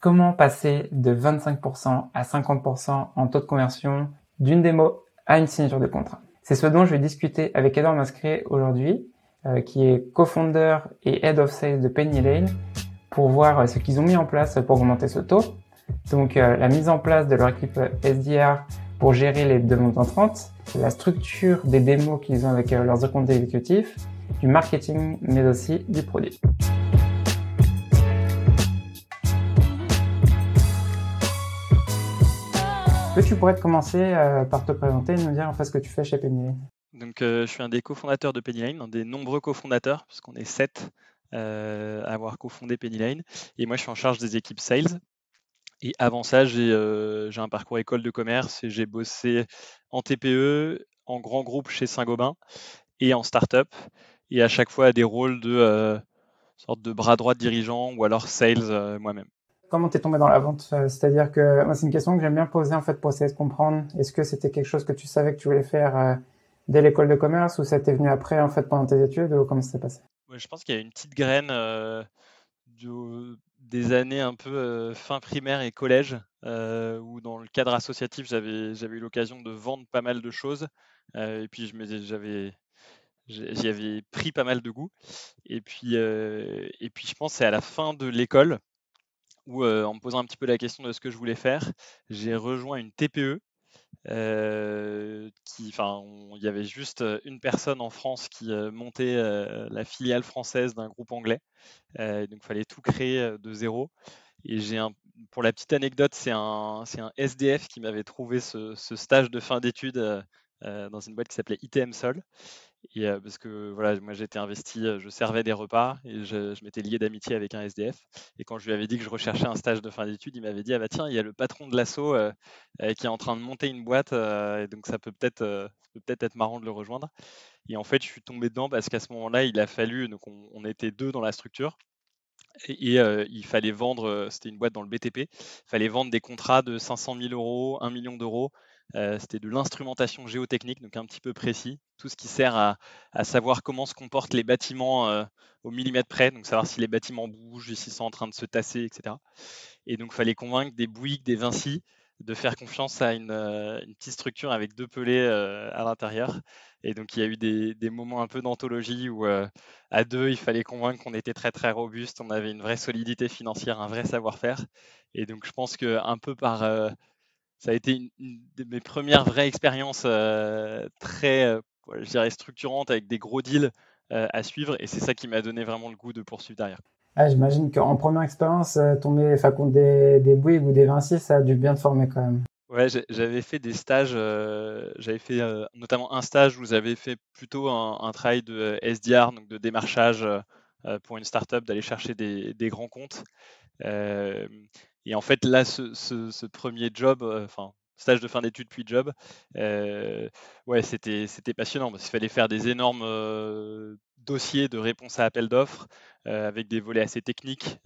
Comment passer de 25% à 50% en taux de conversion d'une démo à une signature de contrat? C'est ce dont je vais discuter avec Edouard Mascret aujourd'hui, euh, qui est co-founder et head of sales de Penny Lane, pour voir euh, ce qu'ils ont mis en place pour augmenter ce taux. Donc euh, la mise en place de leur équipe SDR pour gérer les demandes entrantes, la structure des démos qu'ils ont avec leurs comptes exécutifs, du marketing, mais aussi du produit. Que tu pourrais te commencer euh, par te présenter et nous dire en fait ce que tu fais chez Penny Donc, euh, je suis un des cofondateurs de Penny Lane, un des nombreux cofondateurs, puisqu'on est sept euh, à avoir cofondé Penny Lane. Et moi, je suis en charge des équipes sales. Et avant ça, j'ai un parcours école de commerce et j'ai bossé en TPE, en grand groupe chez Saint-Gobain et en start-up. Et à chaque fois à des rôles de sorte de bras droit dirigeant ou alors sales moi-même. Comment t'es tombé dans la vente euh, C'est-à-dire que c'est une question que j'aime bien poser en fait pour essayer de comprendre. Est-ce que c'était quelque chose que tu savais que tu voulais faire euh, dès l'école de commerce ou ça t'est venu après en fait pendant tes études ou comment ça s'est passé? Je pense qu'il y a une petite graine euh, des années un peu fin primaire et collège où dans le cadre associatif j'avais j'avais eu l'occasion de vendre pas mal de choses et puis je j'avais j'y avais pris pas mal de goût et puis et puis je pense c'est à la fin de l'école où, en me posant un petit peu la question de ce que je voulais faire, j'ai rejoint une TPE. qui, enfin, il y avait juste une personne en France qui montait la filiale française d'un groupe anglais, donc il fallait tout créer de zéro. Et j'ai un, pour la petite anecdote, c'est un, c'est un SDF qui m'avait trouvé ce, ce, stage de fin d'études dans une boîte qui s'appelait ITM Sol. Parce que voilà, moi j'étais investi, je servais des repas et je, m'étais lié d'amitié avec un SDF. Et quand je lui avais dit que je recherchais un stage de fin d'études, il m'avait dit ah bah tiens, il y a le patron de l'assaut qui est en train de monter une boîte, et donc ça peut peut-être être marrant de le rejoindre. Et en fait, je suis tombé dedans parce qu'à ce moment-là, il a fallu, donc on, était deux dans la structure. Et, il fallait vendre, c'était une boîte dans le BTP, il fallait vendre des contrats de 500 000 euros, 1 million d'euros euh, c'était de l'instrumentation géotechnique, donc un petit peu précis, tout ce qui sert à, savoir comment se comportent les bâtiments euh, au millimètre près, donc savoir si les bâtiments bougent, s'ils sont en train de se tasser, etc. Et donc, il fallait convaincre des Bouygues, des Vinci, de faire confiance à une, euh, petite structure avec deux pelés à l'intérieur. Et donc, il y a eu des, moments un peu d'anthologie où, à deux, il fallait convaincre qu'on était très, très robuste, on avait une vraie solidité financière, un vrai savoir-faire. Et donc, je pense qu'un peu par ça a été une, de mes premières vraies expériences euh, très, euh, je dirais, structurantes avec des gros deals euh, à suivre. Et c'est ça qui m'a donné vraiment le goût de poursuivre derrière. Ah, J'imagine qu'en première expérience, tomber contre des, des Bouygues ou des Vinci, ça a dû bien te former quand même. Ouais, j'avais fait des stages, j'avais fait notamment un stage où j'avais fait plutôt un, travail de SDR, donc de démarchage pour une startup, d'aller chercher des, des, grands comptes. Et en fait, là, ce, premier job, euh, enfin, stage de fin d'études puis job, euh, ouais, c'était, c'était passionnant parce qu'il fallait faire des énormes euh, dossiers de réponse à appel d'offres avec des volets assez techniques.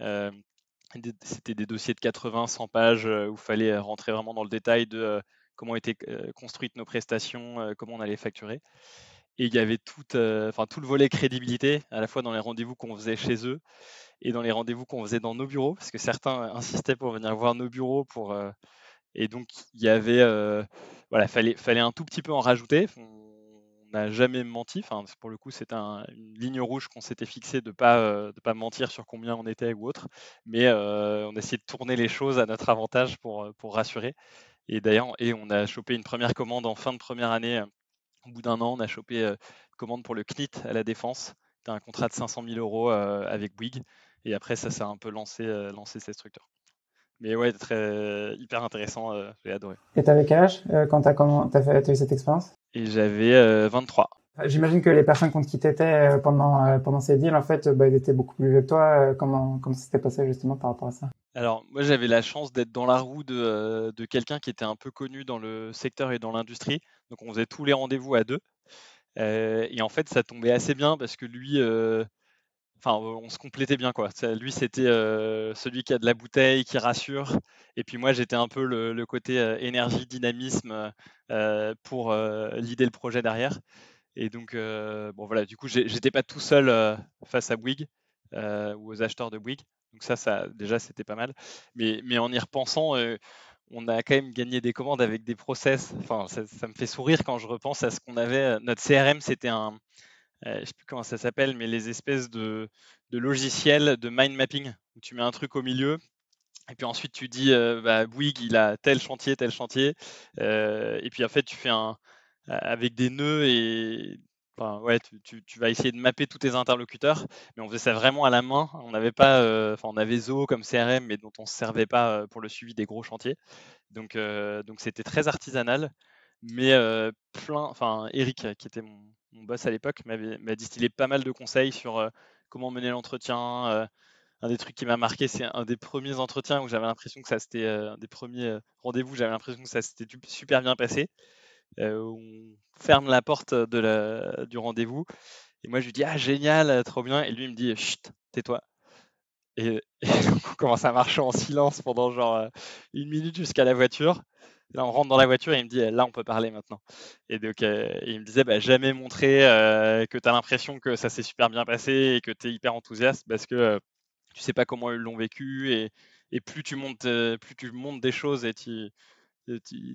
c'était des dossiers de 80, 100 pages où il fallait rentrer vraiment dans le détail de comment étaient construites nos prestations, comment on allait facturer. Et il y avait tout, enfin, tout le volet crédibilité, à la fois dans les rendez-vous qu'on faisait chez eux et dans les rendez-vous qu'on faisait dans nos bureaux, parce que certains insistaient pour venir voir nos bureaux. Pour, euh, et donc, il y avait, euh, voilà, fallait, fallait un tout petit peu en rajouter. On n'a jamais menti. Pour le coup, c'est une ligne rouge qu'on s'était fixée de ne pas, euh, pas mentir sur combien on était ou autre. Mais on a essayé de tourner les choses à notre avantage pour, pour rassurer. Et d'ailleurs, et on a chopé une première commande en fin de première année. Au bout d'un an, on a chopé une commande pour le CNIT à la Défense. C'était un contrat de 500 000 euros avec Bouygues. Et après, ça s'est un peu lancé, lancé cette structure. Mais ouais, très, hyper intéressant, j'ai adoré. Et t'avais quel âge quand t'as as, as eu cette expérience? Et j'avais 23. J'imagine que les personnes contre qui t'étais pendant, pendant ces deals, en fait, bah, ils étaient beaucoup plus vieux que toi. comment, comment ça s'était passé justement par rapport à ça? Alors, moi, j'avais la chance d'être dans la roue de, de quelqu'un qui était un peu connu dans le secteur et dans l'industrie. Donc, on faisait tous les rendez-vous à deux. et en fait, ça tombait assez bien parce que lui, enfin, on se complétait bien quoi. Lui, c'était euh, celui qui a de la bouteille, qui rassure, et puis moi, j'étais un peu le, côté euh, énergie, dynamisme euh, pour l'idée le projet derrière. Et donc, bon voilà, du coup, j'étais pas tout seul face à Bouygues. ou aux acheteurs de Bouygues. Donc ça, ça déjà, c'était pas mal. Mais, mais en y repensant, on a quand même gagné des commandes avec des process. Enfin, ça, me fait sourire quand je repense à ce qu'on avait. Notre CRM, c'était un, je ne sais plus comment ça s'appelle, mais les espèces de, logiciels de mind mapping où tu mets un truc au milieu. Et puis ensuite, tu dis, bah, Bouygues, il a tel chantier, tel chantier. et puis en fait, tu fais un, avec des nœuds et ouais, tu, vas essayer de mapper tous tes interlocuteurs, mais on faisait ça vraiment à la main. On n'avait pas, euh, enfin, on avait Zoho comme CRM, mais dont on ne se servait pas euh, pour le suivi des gros chantiers. Donc, euh, donc c'était très artisanal, mais plein. Enfin, Eric, qui était mon, boss à l'époque, m'a distillé pas mal de conseils sur comment mener l'entretien. un des trucs qui m'a marqué, c'est un des premiers entretiens où j'avais l'impression que ça c'était un des premiers rendez-vous, j'avais l'impression que ça s'était super bien passé. Euh, on ferme la porte du rendez-vous. Et moi, je lui dis, ah, génial, trop bien. Et lui, il me dit, chut, tais-toi. Et, on commence à marcher en silence pendant genre euh, une minute jusqu'à la voiture? Là, on rentre dans la voiture et il me dit, là, on peut parler maintenant. Et donc, euh, il me disait, bah, jamais montrer que tu as l'impression que ça s'est super bien passé et que tu es hyper enthousiaste parce que tu sais pas comment ils l'ont vécu. Et, et plus, tu montes, plus tu montes des choses et tu, euh,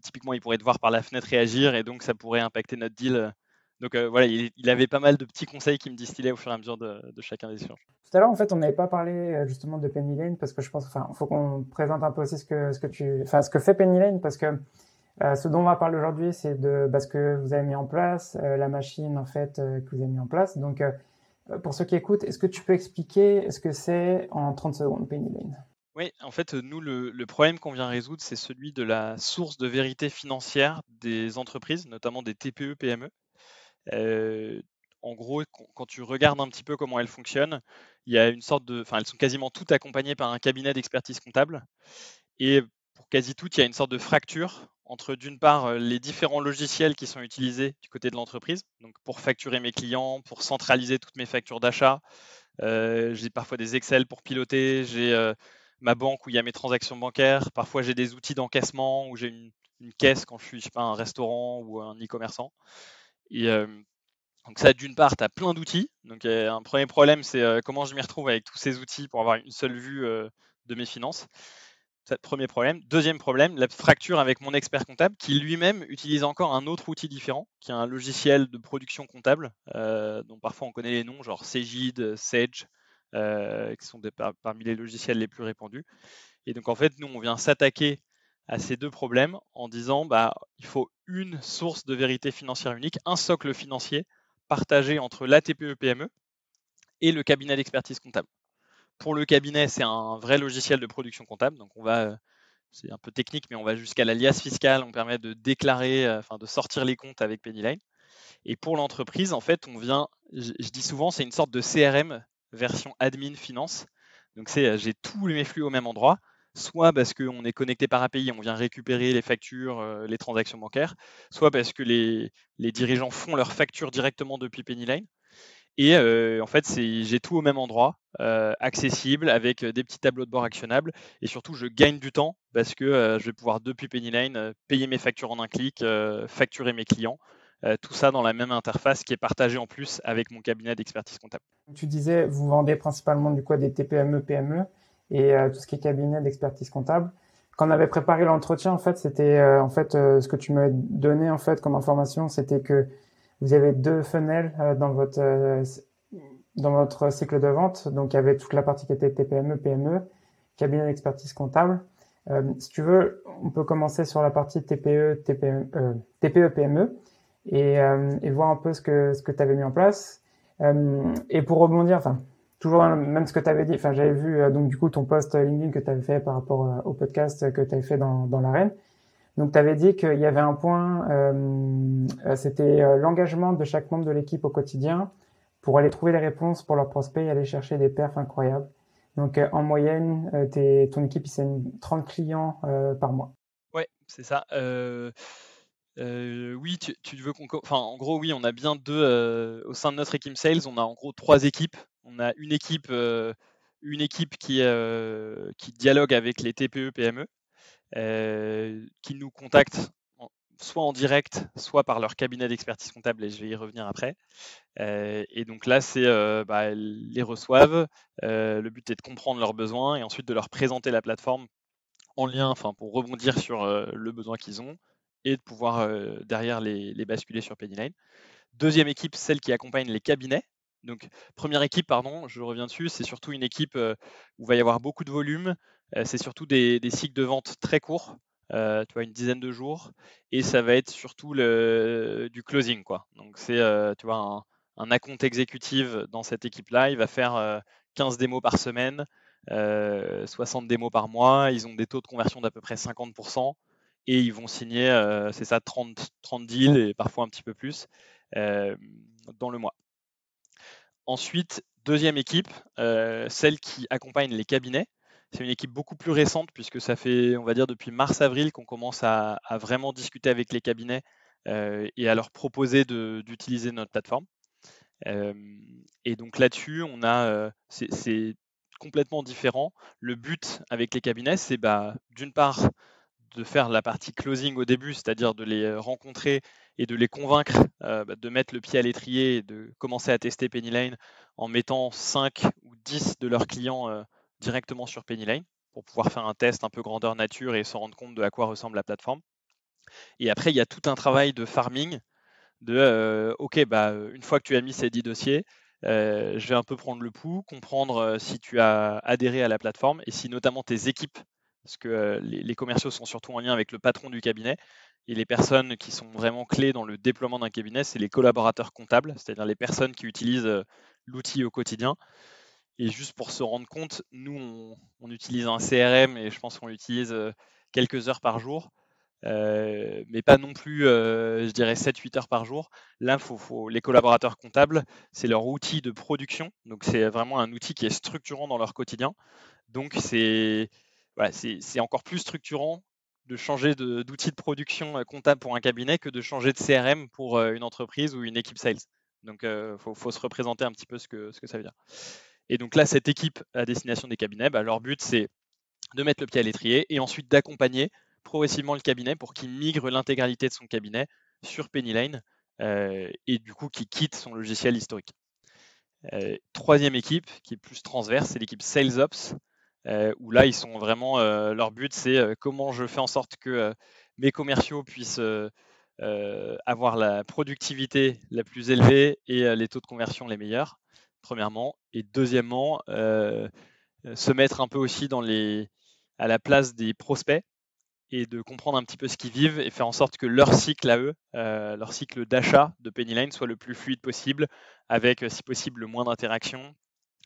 typiquement, il pourrait te voir par la fenêtre réagir et donc ça pourrait impacter notre deal. Donc euh, voilà, il, avait pas mal de petits conseils qui me distillaient au fur et à mesure de, chacun des échanges. Tout à l'heure, en fait, on n'avait pas parlé euh, justement de Penny Lane parce que je pense, enfin, faut qu'on présente un peu aussi ce que ce que fait Penny Lane parce que ce dont on va parler aujourd'hui, c'est de bah, ce que vous avez mis en place, la machine en fait que vous avez mis en place. Donc, pour ceux qui écoutent, est-ce que tu peux expliquer ce que c'est en 30 secondes Penny Lane? Oui, en fait, nous, le, problème qu'on vient résoudre, c'est celui de la source de vérité financière des entreprises, notamment des TPE, PME. Euh, en gros, quand tu regardes un petit peu comment elles fonctionnent, il y a une sorte de, enfin, elles sont quasiment toutes accompagnées par un cabinet d'expertise comptable. Et pour quasi toutes, il y a une sorte de fracture entre, d'une part, euh, les différents logiciels qui sont utilisés du côté de l'entreprise, donc pour facturer mes clients, pour centraliser toutes mes factures d'achat. Euh, j'ai parfois des Excel pour piloter, j'ai ma banque où il y a mes transactions bancaires. Parfois, j'ai des outils d'encaissement où j'ai une, caisse quand je suis, je sais pas, un restaurant ou un e-commerçant. Et euh, donc ça, d'une part, tu as plein d'outils. Donc un premier problème, c'est euh, comment je m'y retrouve avec tous ces outils pour avoir une seule vue euh, de mes finances. Premier problème. Deuxième problème, la fracture avec mon expert comptable qui lui-même utilise encore un autre outil différent, qui est un logiciel de production comptable, dont parfois on connaît les noms, genre Cegid, Sage, euh, qui sont parmi les logiciels les plus répandus. Et donc en fait, nous, on vient s'attaquer à ces deux problèmes en disant bah, il faut une source de vérité financière unique, un socle financier partagé entre la TPE-PME e et le cabinet d'expertise comptable. Pour le cabinet, c'est un vrai logiciel de production comptable. Donc on va, euh, c'est un peu technique, mais on va jusqu'à l'alias fiscal. On permet de déclarer, euh, enfin de sortir les comptes avec Pennyline. Et pour l'entreprise, en fait, on vient, je dis souvent, c'est une sorte de CRM version admin finance. Donc c'est euh, j'ai tous mes flux au même endroit, soit parce qu'on est connecté par API, on vient récupérer les factures, euh, les transactions bancaires, soit parce que les, dirigeants font leurs factures directement depuis Pennyline. Et euh, en fait, j'ai tout au même endroit, accessible, avec des petits tableaux de bord actionnables. Et surtout, je gagne du temps parce que je vais pouvoir, depuis Pennyline, payer mes factures en un clic, facturer mes clients. Euh, tout ça dans la même interface qui est partagée en plus avec mon cabinet d'expertise comptable. Tu disais, vous vendez principalement du coup des TPME, PME et euh, tout ce qui est cabinet d'expertise comptable. Quand on avait préparé l'entretien, en fait, c'était euh, en fait ce que tu m'avais donné en fait comme information, c'était que vous avez deux funnels dans votre dans votre cycle de vente. Donc, il y avait toute la partie qui était TPME, PME, cabinet d'expertise comptable. si tu veux, on peut commencer sur la partie TPE, TPE, TPE PME et, euh, et voir un peu ce que ce que tu avais mis en place. Euh, et pour rebondir, enfin toujours même ce que tu avais dit, enfin j'avais vu euh, donc du coup ton post LinkedIn que tu avais fait par rapport au podcast que tu avais fait dans, dans l'arène. Donc tu avais dit qu'il y avait un point, euh, c'était l'engagement de chaque membre de l'équipe au quotidien pour aller trouver les réponses pour leurs prospects et aller chercher des perfs incroyables. Donc en moyenne, ton équipe, c'est 30 clients par mois. Ouais, c'est ça. Euh, oui, tu, veux qu'on. Enfin, en gros, oui, on a bien deux. au sein de notre équipe sales, on a en gros trois équipes. On a une équipe, une équipe qui, dialogue avec les TPE, PME, qui nous contactent soit en direct, soit par leur cabinet d'expertise comptable, et je vais y revenir après. et donc là, c'est bah, les reçoivent. le but est de comprendre leurs besoins et ensuite de leur présenter la plateforme en lien, enfin pour rebondir sur le besoin qu'ils ont et de pouvoir derrière les, basculer sur Pennyline. Deuxième équipe, celle qui accompagne les cabinets. Donc première équipe, pardon, je reviens dessus, c'est surtout une équipe où il va y avoir beaucoup de volume. c'est surtout des, cycles de vente très courts. Tu vois, une dizaine de jours, et ça va être surtout le, du closing. Quoi. Donc c'est tu vois, un, un account exécutif dans cette équipe-là, il va faire 15 euh, démos par semaine, 60 démos par mois, ils ont des taux de conversion d'à peu près 50%, et ils vont signer, c'est ça, 30, 30 deals, et parfois un petit peu plus, dans le mois. Ensuite, deuxième équipe, celle qui accompagne les cabinets. C'est une équipe beaucoup plus récente puisque ça fait, on va dire, depuis mars-avril qu'on commence à, vraiment discuter avec les cabinets euh, et à leur proposer d'utiliser notre plateforme. Euh, et donc là-dessus, on a, euh, c'est complètement différent. Le but avec les cabinets, c'est bah, d'une part de faire la partie closing au début, c'est-à-dire de les rencontrer et de les convaincre bah, de mettre le pied à l'étrier et de commencer à tester Pennyline en mettant 5 ou 10 de leurs clients directement sur Pennyline pour pouvoir faire un test un peu grandeur nature et se rendre compte de à quoi ressemble la plateforme. Et après, il y a tout un travail de farming, de euh, OK, bah, une fois que tu as mis ces 10 dossiers, euh, je vais un peu prendre le pouls, comprendre euh, si tu as adhéré à la plateforme et si notamment tes équipes, parce que les, commerciaux sont surtout en lien avec le patron du cabinet, et les personnes qui sont vraiment clés dans le déploiement d'un cabinet, c'est les collaborateurs comptables, c'est-à-dire les personnes qui utilisent l'outil au quotidien. Et juste pour se rendre compte, nous, on, utilise un CRM et je pense qu'on l'utilise quelques heures par jour, mais pas non plus, je dirais, 7-8 heures par jour. Là, faut, les collaborateurs comptables, c'est leur outil de production. Donc, c'est vraiment un outil qui est structurant dans leur quotidien. Donc, c'est c'est encore plus structurant de changer d'outil de, production comptable pour un cabinet que de changer de CRM pour une entreprise ou une équipe sales. Donc, il faut, faut, se représenter un petit peu ce que, ça veut dire. Et donc là, cette équipe à destination des cabinets, bah, leur but, c'est de mettre le pied à l'étrier et ensuite d'accompagner progressivement le cabinet pour qu'il migre l'intégralité de son cabinet sur Pennyline euh, et du coup qui quitte son logiciel historique. Euh, troisième équipe qui est plus transverse, c'est l'équipe Sales Ops, euh, où là ils sont vraiment, leur but c'est comment je fais en sorte que mes commerciaux puissent avoir la productivité la plus élevée et les taux de conversion les meilleurs premièrement. Et deuxièmement, euh, se mettre un peu aussi à la place des prospects et de comprendre un petit peu ce qu'ils vivent et faire en sorte que leur cycle à eux, euh, leur cycle d'achat de Pennyline soit le plus fluide possible, avec si possible le moins d'interactions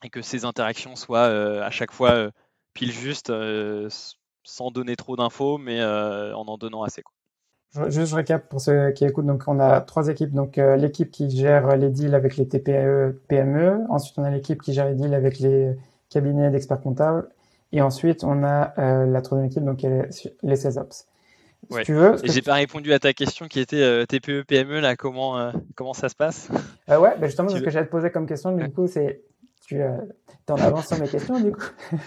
et que ces interactions soient euh, à chaque fois pile juste, sans donner trop d'infos, mais en en donnant assez. Quoi. Juste je récap pour ceux qui écoutent. Donc on a trois équipes. Donc euh, l'équipe qui gère les deals avec les TPE, PME. Ensuite on a l'équipe qui gère les deals avec les cabinets d'experts comptables. Et ensuite on a euh, la troisième équipe donc les CESOPS. Si tu veux. Et j'ai pas répondu à ta question qui était euh, TPE PME là. Comment comment ça se passe? Ouais, bah justement ce que j'allais te poser comme question. Du coup c'est tu en avances sur mes questions du coup.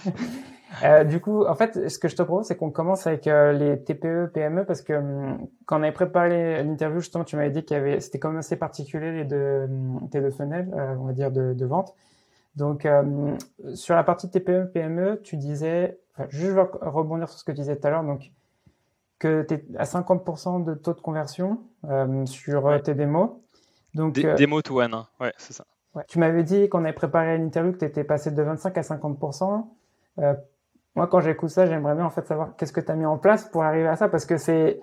Euh, du coup, en fait, ce que je te propose, c'est qu'on commence avec euh, les TPE, PME, parce que hum, quand on avait préparé l'interview, justement, tu m'avais dit qu'il y avait, c'était quand même assez particulier les deux, hum, tes deux fenêtres, euh, on va dire, de, de vente. Donc, hum, sur la partie TPE, PME, tu disais, enfin, juste rebondir sur ce que tu disais tout à l'heure, donc que tu es à 50% de taux de conversion sur tes démos. Donc, démo to one, hein. ouais, c'est ça. Ouais. Tu m'avais dit qu'on avait préparé l'interview que tu étais passé de 25 à 50%. Euh, moi, quand j'écoute ça, j'aimerais bien en fait savoir qu'est-ce que tu as mis en place pour arriver à ça, parce que c'est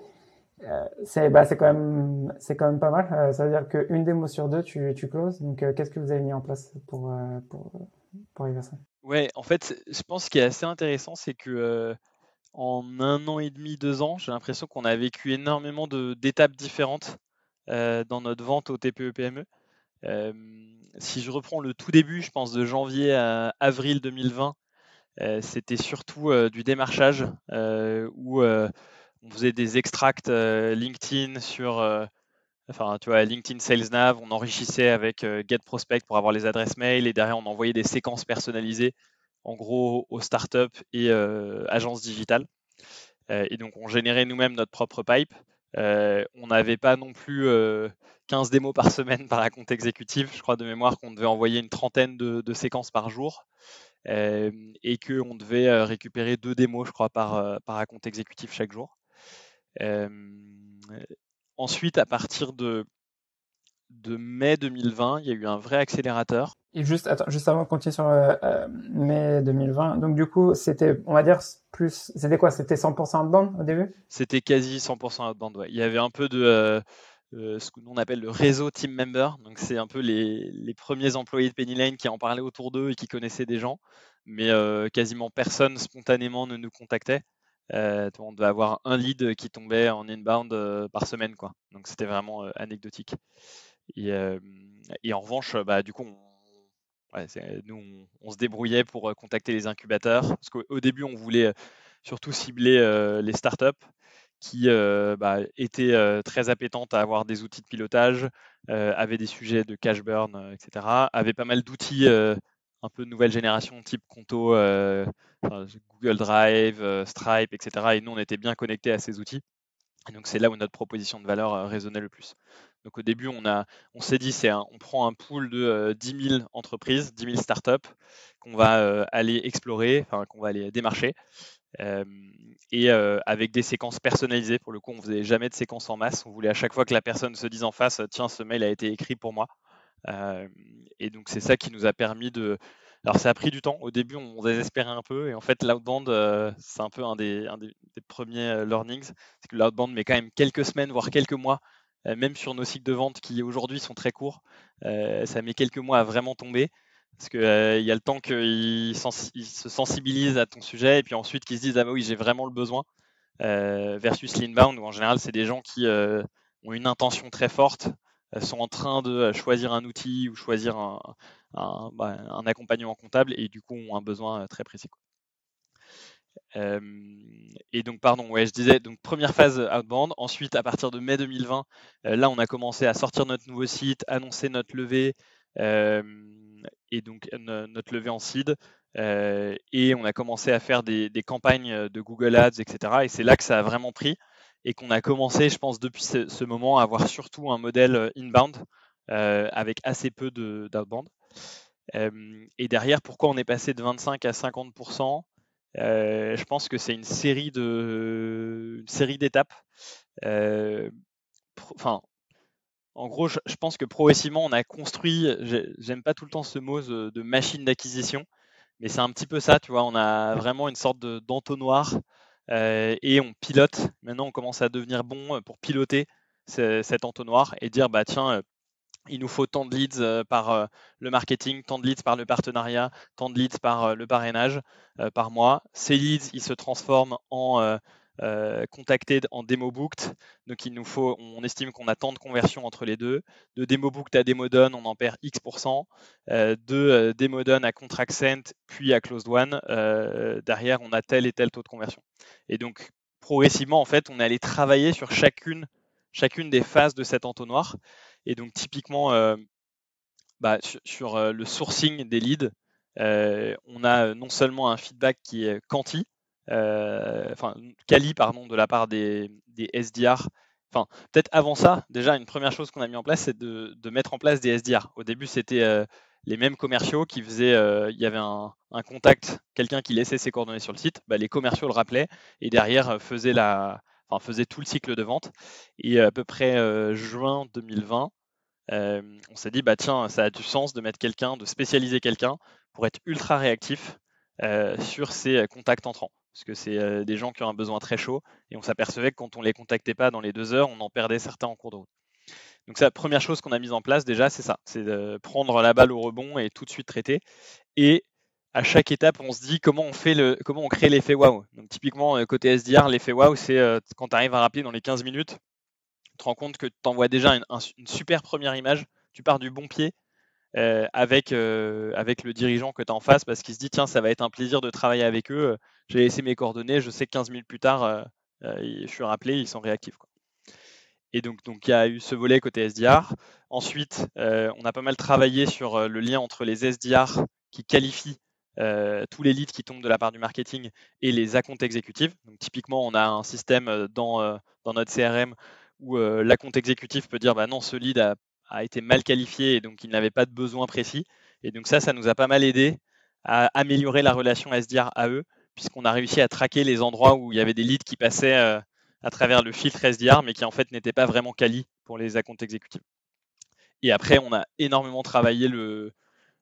euh, c'est bah, c'est quand même c'est quand même pas mal. Euh, ça veut dire qu'une démo sur deux, tu, tu closes. Donc, euh, qu'est-ce que vous avez mis en place pour, pour, pour arriver à ça? Ouais, en fait, je pense ce qui est assez intéressant, c'est que en un an et demi, deux ans, j'ai l'impression qu'on a vécu énormément d'étapes différentes dans notre vente au TPE-PME. Si je reprends le tout début, je pense de janvier à avril 2020, euh, c'était surtout euh, du démarchage euh, où on faisait des extracts LinkedIn sur enfin, tu vois, LinkedIn Sales Nav, on enrichissait avec Get Prospect pour avoir les adresses mail et derrière on envoyait des séquences personnalisées, en gros aux startups et agences digitales. et donc on générait nous-mêmes notre propre pipe. on n'avait pas non plus 15 démos par semaine par compte exécutif. Je crois de mémoire qu'on devait envoyer une trentaine de, séquences par jour et qu'on devait récupérer deux démos, je crois, par, par compte exécutif chaque jour. ensuite, à partir de, de mai 2020, il y a eu un vrai accélérateur. Et juste, attends, juste avant de continuer sur mai 2020, donc du coup, c'était, on va dire, plus, c'était quoi? C'était 100% outbound au début? C'était quasi 100% outbound, ouais. Il y avait un peu de, euh, ce que nous on appelle le réseau team member. Donc c'est un peu les, premiers employés de Penny Lane qui en parlaient autour d'eux et qui connaissaient des gens, mais euh, quasiment personne spontanément ne nous contactait. Euh, on devait avoir un lead qui tombait en inbound par semaine, quoi. Donc c'était vraiment anecdotique. Et, en revanche, bah, du coup, nous, on, se débrouillait pour contacter les incubateurs, parce qu'au début, on voulait surtout cibler les startups qui euh, bah, était euh, très appétente à avoir des outils de pilotage, euh, avait des sujets de cash burn, etc., avait pas mal d'outils un peu de nouvelle génération, type Conto, Google Drive, Stripe, etc. Et nous, on était bien connectés à ces outils. Et donc, c'est là où notre proposition de valeur résonnait le plus. Donc, au début, on, a, on s'est dit, c'est on prend un pool de 10 000 entreprises, 10 000 startups qu'on va aller explorer, qu'on va aller démarcher et avec des séquences personnalisées. Pour le coup, on faisait jamais de séquences en masse. On voulait à chaque fois que la personne se dise en face, tiens, ce mail a été écrit pour moi. et donc c'est ça qui nous a permis de. Alors ça a pris du temps. Au début, on désespérait un peu. Et en fait, l'outbound, c'est un peu un des, des, premiers learnings. C'est que l'outbound met quand même quelques semaines, voire quelques mois, même sur nos cycles de vente qui aujourd'hui sont très courts. ça met quelques mois à vraiment tomber. Parce qu'il euh, y a le temps qu'ils se sensibilisent à ton sujet et puis ensuite qu'ils se disent Ah bah oui, j'ai vraiment le besoin. Euh, versus l'inbound, où en général, c'est des gens qui euh, ont une intention très forte, sont en train de choisir un outil ou choisir un, bah, accompagnement comptable et du coup ont un besoin très précis. et donc, pardon, ouais, je disais, donc première phase outbound. Ensuite, à partir de mai 2020, là, on a commencé à sortir notre nouveau site, annoncer notre levée, et donc notre levée en seed. et on a commencé à faire des, campagnes de Google Ads, etc. Et c'est là que ça a vraiment pris et qu'on a commencé, je pense, depuis ce, moment à avoir surtout un modèle inbound avec assez peu d'outbound. et derrière, pourquoi on est passé de 25 à 50% Je pense que c'est une série une série d'étapes. Enfin, en gros, je, pense que progressivement, on a construit, j'aime pas tout le temps ce mot de, machine d'acquisition, mais c'est un petit peu ça, tu vois, on a vraiment une sorte d'entonnoir euh, et on pilote. Maintenant, on commence à devenir bon pour piloter cet entonnoir et dire, bah tiens, euh, il nous faut tant de leads euh, par le marketing, tant de leads par le partenariat, tant de leads par le parrainage par mois. Ces leads, ils se transforment en euh, en démo booked. Donc il nous faut, on estime qu'on a tant de conversions entre les deux. De démo booked à démo done, on en perd X%. Euh, de euh, démo done à contract sent, puis à closed one, derrière on a tel et tel taux de conversion. Et donc progressivement, en fait, on est allé travailler sur chacune, chacune des phases de cet entonnoir. Et donc typiquement, bah, sur, le sourcing des leads, on a non seulement un feedback qui est quanti, euh, enfin quali pardon, de la part des, SDR. Enfin, peut-être avant ça, déjà une première chose qu'on a mis en place, c'est de, mettre en place des SDR. Au début, c'était euh, les mêmes commerciaux qui faisaient, euh, il y avait un, contact, quelqu'un qui laissait ses coordonnées sur le site, bah, les commerciaux le rappelaient et derrière faisaient, la, enfin, faisait tout le cycle de vente. Et à peu près juin 2020, on s'est dit, bah tiens, ça a du sens de mettre quelqu'un, de spécialiser quelqu'un pour être ultra réactif sur ces contacts entrants parce que c'est euh, des gens qui ont un besoin très chaud, et on s'apercevait que quand on ne les contactait pas dans les deux heures, on en perdait certains en cours de route. Donc la première chose qu'on a mise en place déjà, c'est ça, c'est de prendre la balle au rebond et tout de suite traiter. Et à chaque étape, on se dit comment on fait comment on crée l'effet wow. Donc typiquement euh, côté SDR, l'effet wow, c'est euh, quand tu arrives à rappeler dans les 15 minutes, tu te rends compte que tu envoies déjà une, une, super première image, tu pars du bon pied, euh, avec, euh, avec le dirigeant que tu as en face parce qu'il se dit tiens, ça va être un plaisir de travailler avec eux. J'ai laissé mes coordonnées, je sais que 15 minutes plus tard, euh, je suis rappelé, ils sont réactifs. Et donc, il y a eu ce volet côté SDR. Ensuite, on a pas mal travaillé sur le lien entre les SDR qui qualifient tous les leads qui tombent de la part du marketing et les accounts exécutifs. Donc, typiquement, on a un système dans, dans notre CRM où la compte exécutif peut dire bah non, ce lead a, a été mal qualifié et donc il n'avait pas de besoin précis. Et donc ça, ça nous a pas mal aidé à améliorer la relation SDR à eux, puisqu'on a réussi à traquer les endroits où il y avait des leads qui passaient à travers le filtre SDR, mais qui en fait n'étaient pas vraiment quali pour les accounts exécutifs. Et après, on a énormément travaillé le,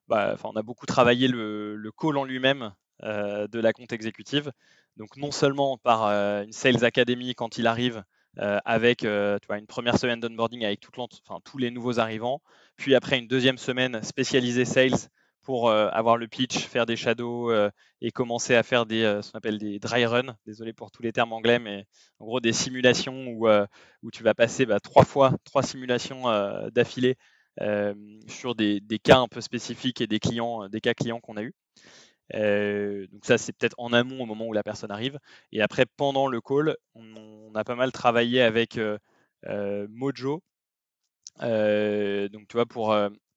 bah, on a beaucoup travaillé le, le call en lui-même euh, de la compte exécutive. Donc non seulement par euh, une sales academy quand il arrive, euh, avec vois, une première semaine d'onboarding avec enfin, tous les nouveaux arrivants, puis après une deuxième semaine spécialisée sales pour avoir le pitch, faire des shadows et commencer à faire des, ce qu'on appelle des dry runs. Désolé pour tous les termes anglais, mais en gros des simulations où, où tu vas passer bah, trois fois, trois simulations d'affilée sur des, des, cas un peu spécifiques et des clients, des cas clients qu'on a eu. Donc ça, c'est peut-être en amont au moment où la personne arrive. Et après, pendant le call, on, a pas mal travaillé avec Mojo. donc tu vois, pour,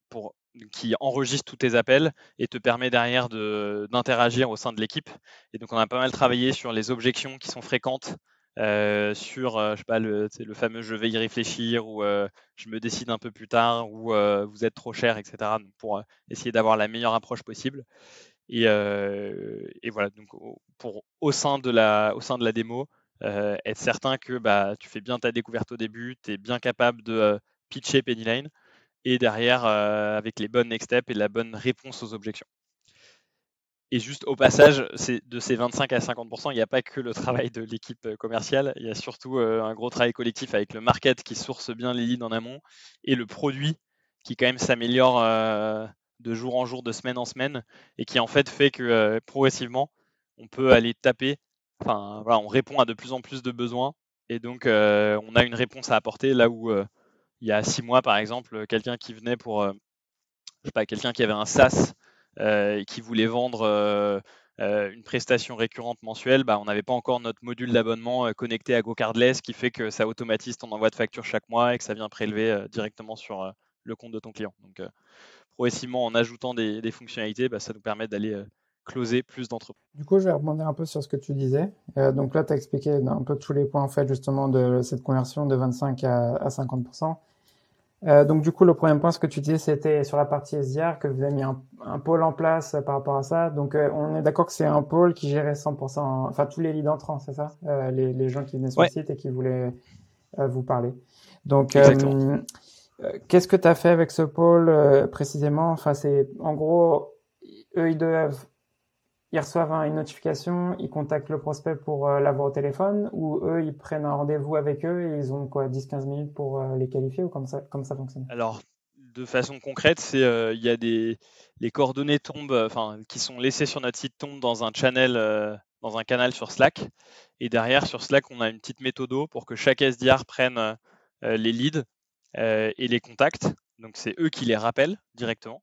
pour qui enregistre tous tes appels et te permet derrière d'interagir au sein de l'équipe. Et donc, on a pas mal travaillé sur les objections qui sont fréquentes, euh, sur euh, je sais pas, le, le, fameux je vais y réfléchir ou euh, je me décide un peu plus tard ou vous êtes trop cher, etc. pour essayer d'avoir la meilleure approche possible. Et, voilà, donc pour, au, sein de la, au sein de la démo, être certain que bah, tu fais bien ta découverte au début, tu es bien capable de pitcher Pennyline et derrière avec les bonnes next steps et la bonne réponse aux objections. Et juste au passage, de ces 25 à 50%, il n'y a pas que le travail de l'équipe commerciale, il y a surtout un gros travail collectif avec le market qui source bien les leads en amont et le produit qui quand même s'améliore de jour en jour, de semaine en semaine et qui en fait fait que progressivement, on peut aller taper, on répond à de plus en plus de besoins et donc on a une réponse à apporter là où il y a six mois, par exemple, quelqu'un qui venait pour, euh, je sais pas, quelqu'un qui avait un SaaS euh, et qui voulait vendre euh, une prestation récurrente mensuelle, bah, on n'avait pas encore notre module d'abonnement connecté à GoCardless qui fait que ça automatise ton envoi de facture chaque mois et que ça vient prélever directement sur le compte de ton client. Donc, progressivement, en ajoutant des, fonctionnalités, bah, ça nous permet d'aller closer plus d'entreprises. Du coup, je vais rebondir un peu sur ce que tu disais. donc là, tu as expliqué un peu tous les points en fait justement de cette conversion de 25 à, à 50%. Euh, donc du coup, le premier point, ce que tu disais, c'était sur la partie SDR que vous avez mis un, pôle en place euh, par rapport à ça. Donc euh, on est d'accord que c'est un pôle qui gérait 100%, enfin tous les leads entrants, c'est ça? Les, les, gens qui venaient sur le site et qui voulaient vous parler. Donc qu'est-ce que tu as fait avec ce pôle précisément? Enfin c'est en gros, eux ils ils reçoivent une notification, ils contactent le prospect pour euh, l'avoir au téléphone, ou eux, ils prennent un rendez-vous avec eux et ils ont quoi, 10-15 minutes pour euh, les qualifier, ou comme ça, ça fonctionne? Alors, de façon concrète, c'est euh, il y a des les coordonnées tombent, enfin, qui sont laissées sur notre site tombent dans un channel, dans un canal sur Slack, et derrière sur Slack, on a une petite méthode pour que chaque SDR prenne les leads et les contacts. Donc c'est eux qui les rappellent directement.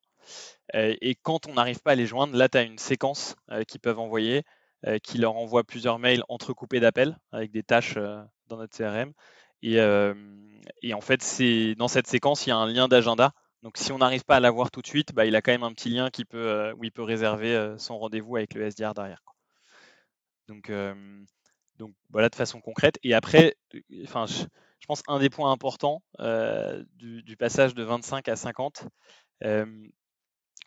Euh, et quand on n'arrive pas à les joindre, là, tu as une séquence euh, qu'ils peuvent envoyer euh, qui leur envoie plusieurs mails entrecoupés d'appels avec des tâches dans notre CRM. Et, en fait, c'est dans cette séquence, il y a un lien d'agenda. Donc, si on n'arrive pas à l'avoir tout de suite, bah, il a quand même un petit lien qui peut, où il peut réserver son rendez-vous avec le SDR derrière. Donc, donc, voilà de façon concrète. Et après, enfin, je, pense un des points importants du, du, passage de 25 à 50,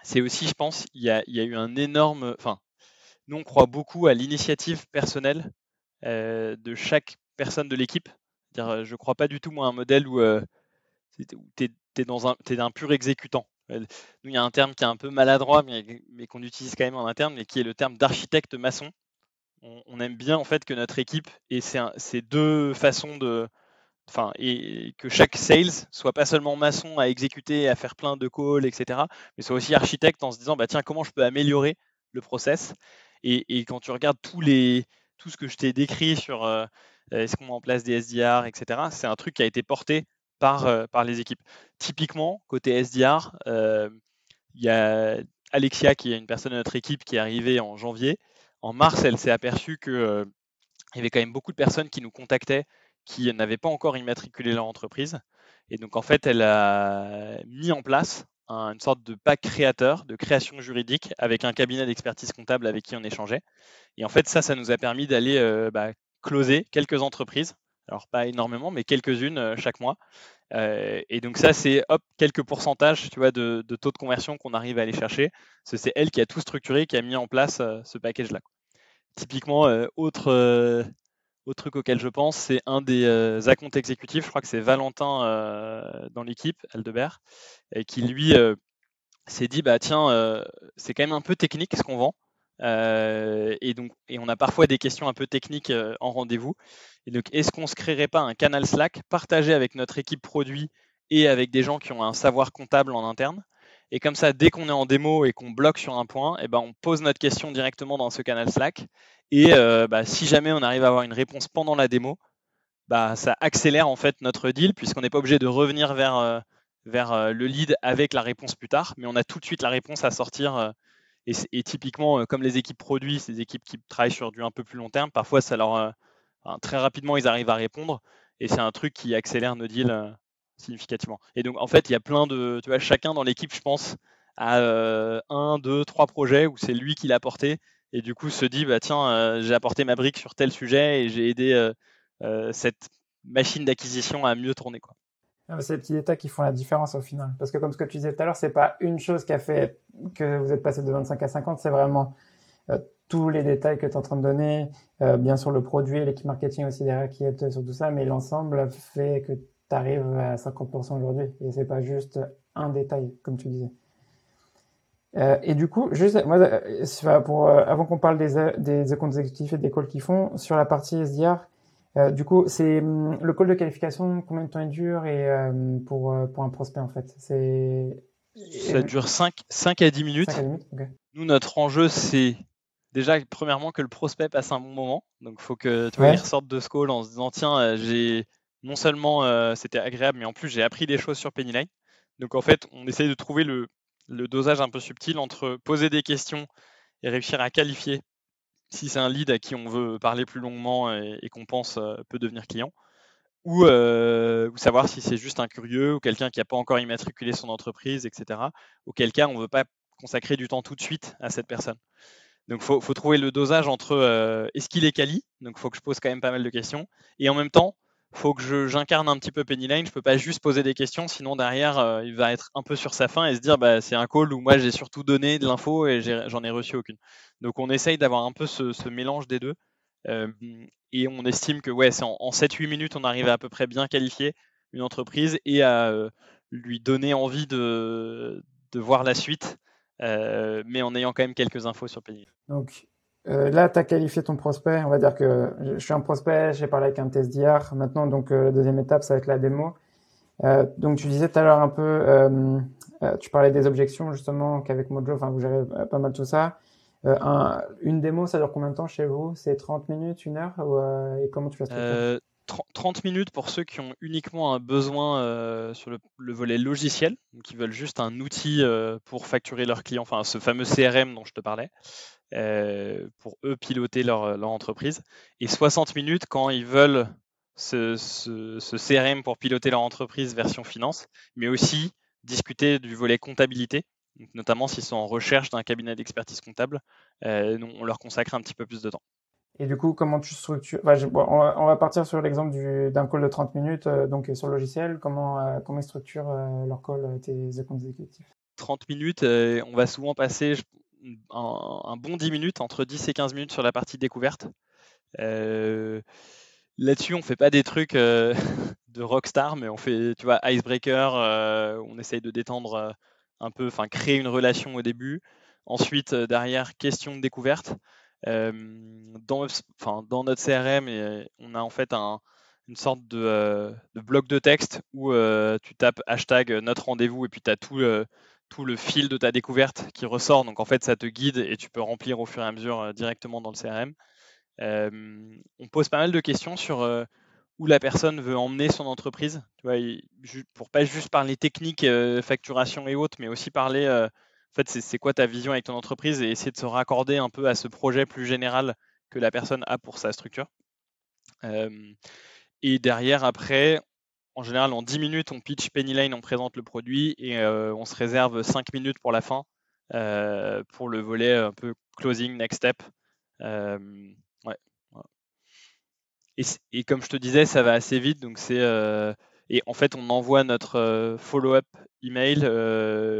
c'est aussi, je pense, il y a, eu un énorme. Enfin, nous, on croit beaucoup à l'initiative personnelle euh, de chaque personne de l'équipe. Je ne crois pas du tout, moi, à un modèle où, euh, tu es, dans un, pur exécutant. Euh, nous, il y a un terme qui est un peu maladroit, mais, qu'on utilise quand même en interne, mais qui est le terme d'architecte maçon. On, aime bien en fait que notre équipe ait ces deux façons de, enfin, et que chaque sales soit pas seulement maçon à exécuter, à faire plein de calls, etc., mais soit aussi architecte en se disant, bah tiens, comment je peux améliorer le process? Et, quand tu regardes tout ce que je t'ai décrit sur euh, est-ce qu'on met en place des SDR, etc., c'est un truc qui a été porté par, euh, par les équipes. Typiquement, côté SDR, euh, il y a Alexia, qui est une personne de notre équipe, qui est arrivée en janvier. En mars, elle s'est aperçue qu'il y avait quand même beaucoup de personnes qui nous contactaient qui n'avaient pas encore immatriculé leur entreprise. Et donc, en fait, elle a mis en place une sorte de pack créateur, de création juridique, avec un cabinet d'expertise comptable avec qui on échangeait. Et en fait, ça, ça nous a permis d'aller euh, bah, closer quelques entreprises Alors pas énormément, mais quelques-unes chaque mois. et donc ça, c'est hop quelques pourcentages, tu vois, de, taux de conversion qu'on arrive à aller chercher. C'est elle qui a tout structuré, qui a mis en place ce package-là. Typiquement, autre autre truc auquel je pense, c'est un des euh, exécutifs, je crois que c'est Valentin euh, dans l'équipe, Aldebert, et qui lui euh, s'est dit bah tiens, euh, c'est quand même un peu technique ce qu'on vend. et donc, et on a parfois des questions un peu techniques en rendez-vous. Et donc, est-ce qu'on se créerait pas un canal Slack partagé avec notre équipe produit et avec des gens qui ont un savoir comptable en interne? Et comme ça, dès qu'on est en démo et qu'on bloque sur un point, eh ben, on pose notre question directement dans ce canal Slack. Et euh, bah, si jamais on arrive à avoir une réponse pendant la démo, bah, ça accélère en fait notre deal puisqu'on n'est pas obligé de revenir vers, euh, vers euh, le lead avec la réponse plus tard, mais on a tout de suite la réponse à sortir. Et, typiquement, comme les équipes produits, ces équipes qui travaillent sur du un peu plus long terme, parfois ça leur très rapidement ils arrivent à répondre et c'est un truc qui accélère nos deals significativement. Et donc en fait, il y a plein de, tu vois, chacun dans l'équipe, je pense, a un, deux, trois projets où c'est lui qui l'a porté et du coup se dit bah tiens euh, j'ai apporté ma brique sur tel sujet et j'ai aidé euh, euh, cette machine d'acquisition à mieux tourner quoi. Ah, c'est les petits détails qui font la différence au final parce que comme ce que tu disais tout à l'heure c'est pas une chose qui a fait que vous êtes passé de 25 à 50 c'est vraiment tous les détails que tu es en train de donner bien sûr le produit l'équipe marketing aussi derrière qui est sur tout ça mais l'ensemble fait que tu arrives à 50% aujourd'hui et c'est pas juste un détail comme tu disais. Euh, et du coup, juste, moi, euh, pour, euh, avant qu'on parle des, des comptes exécutifs et des calls qu'ils font, sur la partie SDR, du coup, c'est hum, le call de qualification, combien de temps il dure et pour, pour un prospect en fait c'est... Ça dure 5, 5 à 10 minutes. 5 à 10 minutes Nous, notre enjeu, c'est déjà, premièrement, que le prospect passe un bon moment. Donc, il faut que tu vois, il ressorte de ce call en se disant tiens, j'ai non seulement c'était agréable, mais en plus, j'ai appris des choses sur Pennyline. Donc, en fait, on essaye de trouver le, dosage un peu subtil entre poser des questions et réussir à qualifier si c'est un lead à qui on veut parler plus longuement et, qu'on pense euh, peut devenir client, euh, ou, savoir si c'est juste un curieux ou quelqu'un qui n'a pas encore immatriculé son entreprise, etc. Auquel cas, on ne veut pas consacrer du temps tout de suite à cette personne. Donc, il faut, trouver le dosage entre euh, est-ce qu'il est quali, donc il faut que je pose quand même pas mal de questions, et en même temps, faut que j'incarne un petit peu Pennyline. Je peux pas juste poser des questions, sinon derrière, euh, il va être un peu sur sa fin et se dire bah, c'est un call où moi j'ai surtout donné de l'info et j'en ai, reçu aucune. Donc on essaye d'avoir un peu ce, mélange des deux. Euh, et on estime que ouais, c'est en, 7-8 minutes, on arrive à à peu près bien qualifier une entreprise et à euh, lui donner envie de, voir la suite, mais en ayant quand même quelques infos sur Pennyline. Donc euh, là, tu as qualifié ton prospect. On va dire que je suis un prospect, j'ai parlé avec un test d'IR. Maintenant, donc, euh, la deuxième étape, ça va être la démo. Euh, donc, tu disais tout à l'heure un peu, tu parlais des objections, justement, qu'avec Mojo, vous gérez pas mal tout ça. Un, une démo, ça dure combien de temps chez vous? C'est 30 minutes, une heure? Et comment tu fais 30 minutes pour ceux qui ont uniquement un besoin sur le, le, volet logiciel, qui veulent juste un outil pour facturer leurs clients, enfin ce fameux CRM dont je te parlais. Euh, pour eux piloter leur, leur, entreprise. Et 60 minutes quand ils veulent ce, ce, CRM pour piloter leur entreprise version finance, mais aussi discuter du volet comptabilité, notamment s'ils sont en recherche d'un cabinet d'expertise comptable, euh, on leur consacre un petit peu plus de temps. Et du coup, comment tu structures on, va, partir sur l'exemple d'un call de 30 minutes, euh, donc sur le logiciel. Comment, comment ils structurent leur call, tes comptes exécutifs? 30 minutes, on va souvent passer, un, bon 10 minutes, entre 10 et 15 minutes sur la partie découverte. Euh, là-dessus, on fait pas des trucs euh, de rockstar, mais on fait, tu vois, icebreaker, euh, on essaye de détendre un peu, enfin, créer une relation au début. Ensuite, derrière, question de découverte. dans, dans notre CRM, on a en fait une sorte de, bloc de texte où tu tapes hashtag notre rendez-vous et puis tu as tout, tout le fil de ta découverte qui ressort. Donc en fait, ça te guide et tu peux remplir au fur et à mesure euh, directement dans le CRM. Euh, on pose pas mal de questions sur euh, où la personne veut emmener son entreprise. Tu vois, pour pas juste parler technique, facturation et autres, mais aussi parler, en fait, c'est quoi ta vision avec ton entreprise et essayer de se raccorder un peu à ce projet plus général que la personne a pour sa structure. et derrière, après, en général, en 10 minutes, on pitch Pennyline, on présente le produit et euh, on se réserve 5 minutes pour la fin euh, pour le volet un peu closing, next step. Euh, et, comme je te disais, ça va assez vite. Donc et en fait, on envoie notre follow-up email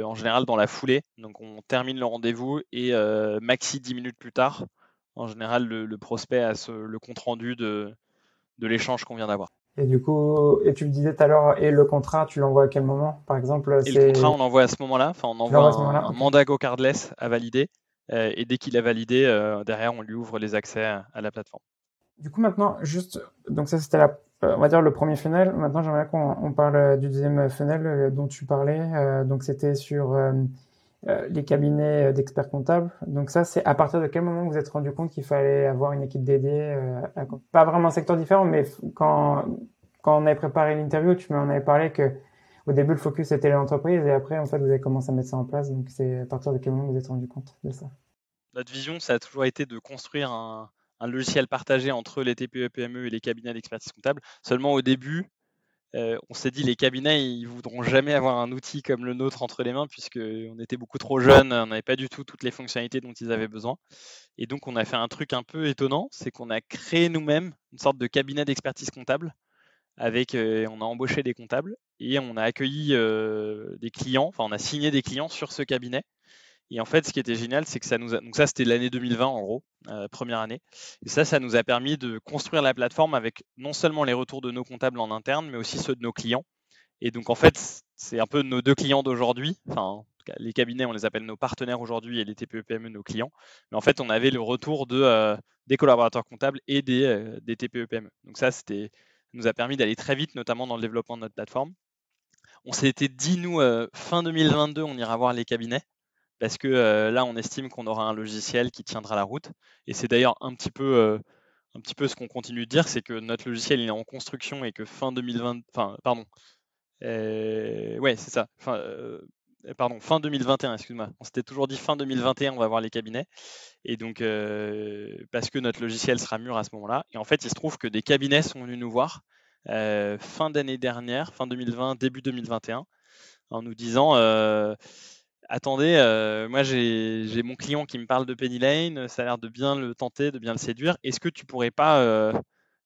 en général dans la foulée. Donc on termine le rendez-vous et maxi 10 minutes plus tard, en général, le, prospect a le compte rendu de, de l'échange qu'on vient d'avoir. Et du coup, et tu me disais tout à l'heure, et le contrat, tu l'envoies à quel moment, par exemple Et le contrat, on l'envoie à ce moment-là. Enfin, on envoie un, mandat GoCardless à valider. Euh, et dès qu'il a validé, euh, derrière, on lui ouvre les accès à, la plateforme. Du coup, maintenant, juste, donc ça, c'était la, euh, on va dire le premier funnel. Maintenant, j'aimerais qu'on parle du deuxième funnel dont tu parlais. donc, c'était sur les cabinets d'experts comptables. Donc ça, c'est à partir de quel moment vous, vous êtes rendu compte qu'il fallait avoir une équipe dédiée, pas vraiment un secteur différent, mais quand quand on avait préparé l'interview, tu m'en avais parlé que au début le focus était l'entreprise et après en fait vous avez commencé à mettre ça en place. Donc c'est à partir de quel moment vous êtes rendu compte de ça? Notre vision, ça a toujours été de construire un, logiciel partagé entre les TPE, PME et les cabinets d'expertise comptable. Seulement au début, euh, on s'est dit les cabinets ils voudront jamais avoir un outil comme le nôtre entre les mains puisque on était beaucoup trop jeunes, on n'avait pas du tout toutes les fonctionnalités dont ils avaient besoin. Et donc on a fait un truc un peu étonnant, c'est qu'on a créé nous-mêmes une sorte de cabinet d'expertise comptable avec euh, on a embauché des comptables et on a accueilli euh, des clients, enfin on a signé des clients sur ce cabinet. Et en fait, ce qui était génial, c'est que ça nous a... donc ça c'était l'année 2020 en gros, euh, première année. Et ça, ça nous a permis de construire la plateforme avec non seulement les retours de nos comptables en interne, mais aussi ceux de nos clients. Et donc en fait, c'est un peu nos deux clients d'aujourd'hui. Enfin, les cabinets, on les appelle nos partenaires aujourd'hui et les TPE-PME, nos clients. Mais en fait, on avait le retour de, des collaborateurs comptables et des, des TPE-PME. Donc ça, c'était nous a permis d'aller très vite, notamment dans le développement de notre plateforme. On s'était dit, nous, euh, fin 2022, on ira voir les cabinets, parce que euh, là, on estime qu'on aura un logiciel qui tiendra la route. Et c'est d'ailleurs un petit peu, euh, un petit peu ce qu'on continue de dire, c'est que notre logiciel il est en construction et que fin 2020, enfin, pardon, ouais, c'est ça. Euh, pardon, fin 2021, excuse-moi. On s'était toujours dit fin 2021, on va voir les cabinets. Et donc, euh, parce que notre logiciel sera mûr à ce moment-là. Et en fait, il se trouve que des cabinets sont venus nous voir euh, fin d'année dernière, fin 2020, début 2021, en nous disant Attendez, moi j'ai mon client qui me parle de Penny Lane, ça a l'air de bien le tenter, de bien le séduire. Est-ce que tu pourrais pas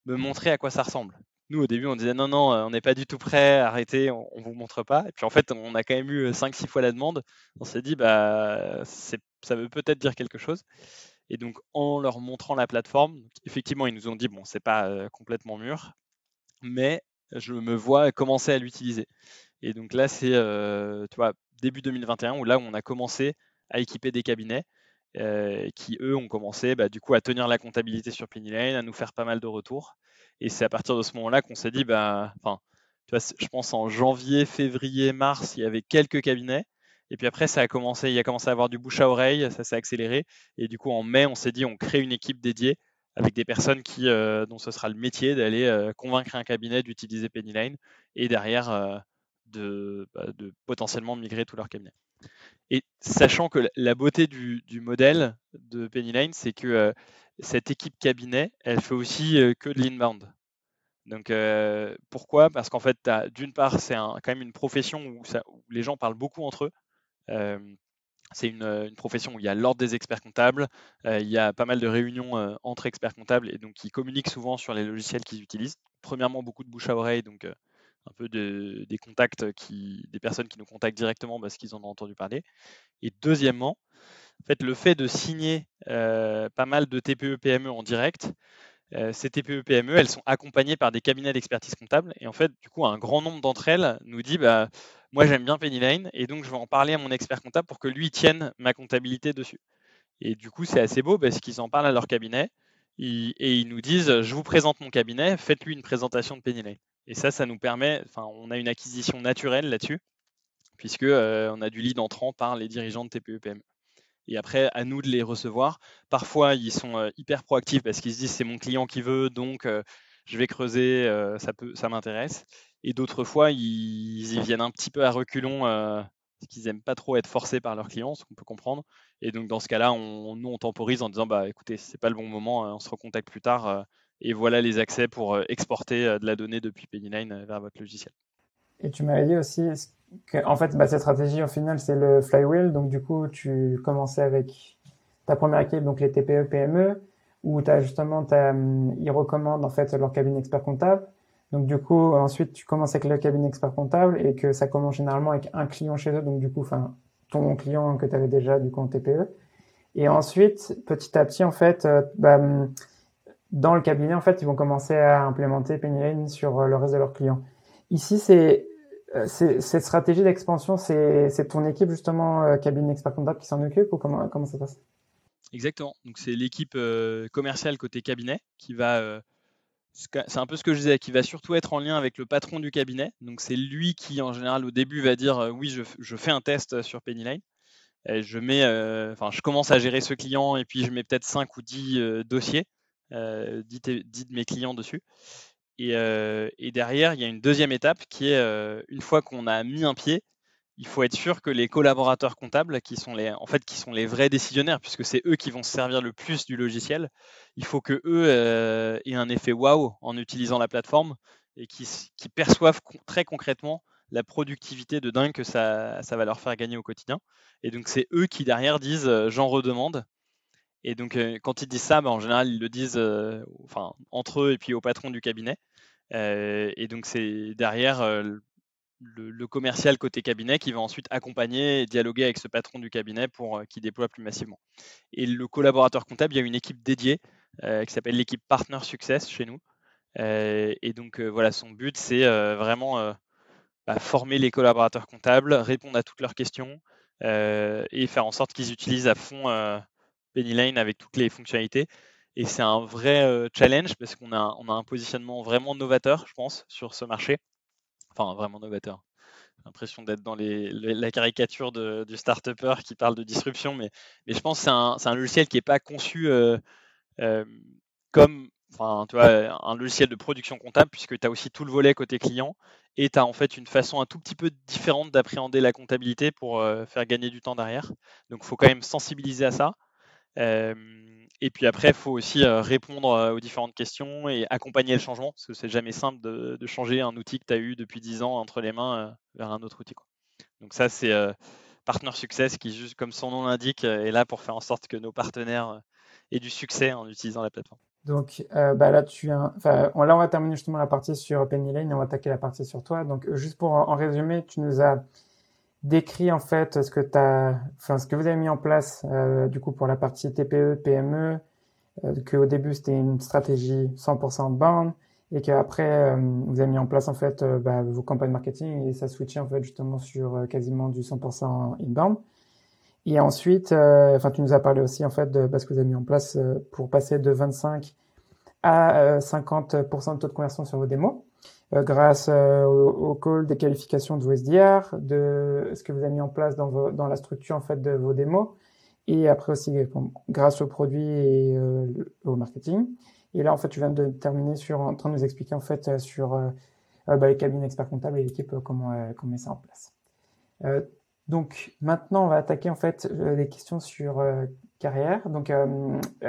me montrer à quoi ça ressemble? Nous, au début, on disait non, non, euh, on n'est pas du tout prêt, arrêtez, on ne vous montre pas. Et puis en fait, on a quand même eu 5-6 euh, fois la demande. On s'est dit, bah, ça veut peut-être dire quelque chose. Et donc, en leur montrant la plateforme, effectivement, ils nous ont dit, bon, c'est pas euh, complètement mûr, mais je me vois commencer à l'utiliser. Et donc là, c'est, tu vois, début 2021, où là, on a commencé à équiper des cabinets. qui eux ont commencé bah, du coup à tenir la comptabilité sur Lane, à nous faire pas mal de retours. Et c'est à partir de ce moment-là qu'on s'est dit, bah, tu vois, je pense en janvier, février, mars, il y avait quelques cabinets. Et puis après, ça a commencé, il a commencé à avoir du bouche à oreille, ça s'est accéléré. Et du coup, en mai, on s'est dit, on crée une équipe dédiée avec des personnes qui, euh, dont ce sera le métier d'aller euh, convaincre un cabinet d'utiliser Pennyline et derrière euh, de, bah, de, potentiellement migrer tout leur cabinet. Et sachant que la beauté du, modèle de Pennyline, c'est que cette équipe cabinet, elle fait aussi que de l'inbound. Donc pourquoi? Parce qu'en fait, d'une part, c'est quand même une profession où, les gens parlent beaucoup entre eux. c'est une, profession où il y a l'ordre des experts comptables, il y a pas mal de réunions entre experts comptables et donc ils communiquent souvent sur les logiciels qu'ils utilisent. Premièrement, beaucoup de bouche à oreille, donc un peu des contacts, qui, des personnes qui nous contactent directement parce qu'ils en ont entendu parler. Et deuxièmement, en le fait de signer euh, pas mal de TPE-PME en direct, euh, ces TPE-PME, elles sont accompagnées par des cabinets d'expertise comptable. Et en fait, du coup, un grand nombre d'entre elles nous dit bah, Moi, j'aime bien Lane et donc je vais en parler à mon expert comptable pour que lui tienne ma comptabilité dessus. Et du coup, c'est assez beau parce qu'ils en parlent à leur cabinet et ils nous disent Je vous présente mon cabinet, faites-lui une présentation de Lane. Et ça, ça nous permet, enfin, on a une acquisition naturelle là-dessus, puisque euh, on a du lead entrant par les dirigeants de TPE-PME et après à nous de les recevoir. Parfois, ils sont euh, hyper proactifs parce qu'ils se disent c'est mon client qui veut, donc euh, je vais creuser, ça, peut, ça m'intéresse. Et d'autres fois, ils, y viennent un petit peu à reculons parce qu'ils n'aiment pas trop être forcés par leurs clients, ce qu'on peut comprendre. Et donc dans ce cas-là, on, nous on temporise en disant bah écoutez, c'est pas le bon moment, on se recontacte plus tard. Et voilà les accès pour exporter de la donnée depuis Penny9 vers votre logiciel. Et tu m'avais dit aussi que, en fait, bah, cette stratégie, au final, c'est le flywheel. Donc, du coup, tu commençais avec ta première équipe, donc les TPE, PME. où as justement, hum, ils recommandent en fait leur cabinet expert comptable. Donc du coup, ensuite, tu commences avec le cabinet expert comptable et que ça commence généralement avec un client chez eux. Donc du coup, enfin, ton client que tu avais déjà du coup en TPE. Et ensuite, petit à petit, en fait, euh, bah, hum, dans le cabinet, en fait, ils vont commencer à implémenter Pennylane sur euh, le reste de leurs clients. Ici, c'est euh, cette stratégie d'expansion, c'est ton équipe justement cabinet expert comptable qui s'en occupe ou comment comment ça passe? Exactement. Donc c'est l'équipe commerciale côté cabinet qui va c'est un peu ce que je disais, qui va surtout être en lien avec le patron du cabinet. Donc c'est lui qui, en général, au début, va dire oui, je, fais un test sur Pennyline. je mets, enfin, je commence à gérer ce client et puis je mets peut-être 5 ou 10 dossiers, 10, de mes clients dessus. Et, et, derrière, il y a une deuxième étape qui est une fois qu'on a mis un pied, il faut être sûr que les collaborateurs comptables, qui sont les, en fait, qui sont les vrais décisionnaires, puisque c'est eux qui vont se servir le plus du logiciel, il faut que eux euh, aient un effet waouh en utilisant la plateforme et qui, perçoivent très concrètement la productivité de dingue que ça, va leur faire gagner au quotidien. Et donc c'est eux qui derrière disent euh, j'en redemande. Et donc euh, quand ils disent ça, bah, en général ils le disent enfin, entre eux et puis au patron du cabinet. et donc c'est derrière le, commercial côté cabinet qui va ensuite accompagner et dialoguer avec ce patron du cabinet pour euh, qu'il déploie plus massivement. Et le collaborateur comptable, il y a une équipe dédiée euh, qui s'appelle l'équipe Partner Success chez nous. Euh, et donc voilà, son but, c'est vraiment bah, former les collaborateurs comptables, répondre à toutes leurs questions et faire en sorte qu'ils utilisent à fond Pennyline avec toutes les fonctionnalités. Et c'est un vrai challenge parce qu'on a, on a un positionnement vraiment novateur, je pense, sur ce marché enfin vraiment novateur. J'ai l'impression d'être dans la caricature du start-upper qui parle de disruption, mais, mais je pense que c'est un, logiciel qui n'est pas conçu euh, euh, comme enfin, tu vois, un logiciel de production comptable, puisque tu as aussi tout le volet côté client, et tu as en fait une façon un tout petit peu différente d'appréhender la comptabilité pour euh, faire gagner du temps derrière. Donc il faut quand même sensibiliser à ça. Et puis après, il faut aussi répondre aux différentes questions et accompagner le changement, parce que c'est jamais simple de, changer un outil que tu as eu depuis 10 ans entre les mains vers un autre outil. Donc ça, c'est Partner Success qui, juste comme son nom l'indique, est là pour faire en sorte que nos partenaires aient du succès en utilisant la plateforme. Donc bah là, là, on va terminer justement la partie sur Pennylane et on va attaquer la partie sur toi. Donc juste pour en, résumer, tu nous as décrit en fait ce que as, enfin ce que vous avez mis en place euh, du coup pour la partie TPE, PME, euh, qu'au début c'était une stratégie 100% bound et qu'après euh, vous avez mis en place en fait euh, bah, vos campagnes marketing et ça switchait en fait justement sur euh, quasiment du 100% inbound. Et ensuite, enfin tu nous as parlé aussi en fait de ce que vous avez mis en place pour passer de 25 à 50% de taux de conversion sur vos démos. Euh, grâce euh, au, call des qualifications de vos SDR, de ce que vous avez mis en place dans, vos, dans la structure en fait de vos démos, et après aussi grâce aux produits et euh, au marketing. Et là, en fait, tu viens de terminer sur en train de nous expliquer en fait sur bah, les cabines experts comptables et l'équipe comment comment met ça en place. donc maintenant, on va attaquer en fait les questions sur carrière. Donc,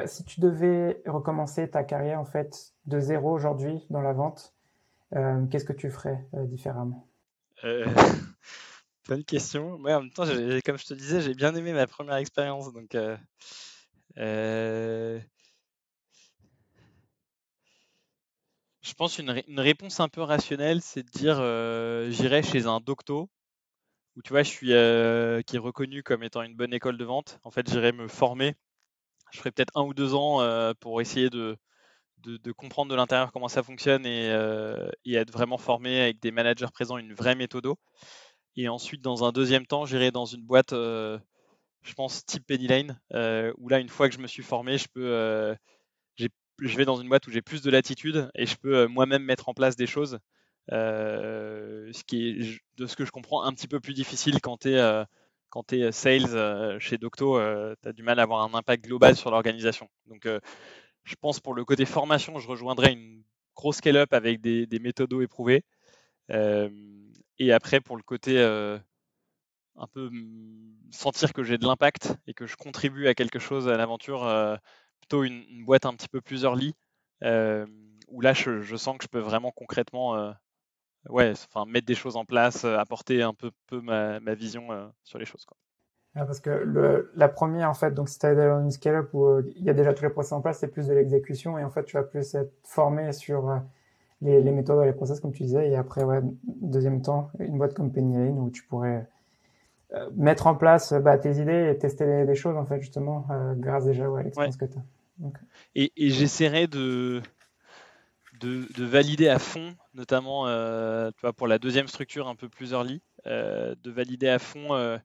si tu devais recommencer ta carrière en fait de zéro aujourd'hui dans la vente, euh, qu'est-ce que tu ferais euh, différemment? Euh, Bonne question. Moi, en même temps, comme je te disais, j'ai bien aimé ma première expérience. Donc, je pense une réponse un peu rationnelle, c'est de dire j'irai chez un docto où tu vois, je suis qui est reconnu comme étant une bonne école de vente. En fait, j'irai me former. Je ferai peut-être un ou deux ans pour essayer de, de, comprendre de l'intérieur comment ça fonctionne euh, et, être vraiment formé avec des managers présents, une vraie méthode. Et ensuite, dans un deuxième temps, j'irai dans une boîte, euh, je pense, type Pennyline, euh, où là, une fois que je me suis formé, je peux, je vais dans une boîte où j'ai plus de latitude et je peux moi-même mettre en place des choses. ce qui est, de ce que je comprends, un petit peu plus difficile quand tu es quand tu es sales chez Docto, tu as du mal à avoir un impact global sur l'organisation. Donc, je pense pour le côté formation, je rejoindrai une grosse scale-up avec des, méthodos éprouvés. Euh, et après, pour le côté euh, un peu mm, sentir que j'ai de l'impact et que je contribue à quelque chose à l'aventure, euh, plutôt une, boîte un petit peu plus early, où là, je, sens que je peux vraiment concrètement ouais, enfin, mettre des choses en place, apporter un peu, peu ma, ma vision sur les choses. Quoi. Ah, parce que le, la première, en fait, donc si tu as dans une scale-up où euh, il y a déjà tous les process en place, c'est plus de l'exécution et en fait, tu vas plus être formé sur euh, les, les, méthodes et les process, comme tu disais. Et après, ouais, deuxième temps, une boîte comme Penny Lane où tu pourrais euh, mettre en place bah, tes idées et tester des, choses, en fait, justement, grâce déjà à l'expérience que tu as. Et, et j'essaierai de, de, de, valider à fond, notamment tu vois, pour la deuxième structure un peu plus early, de valider à fond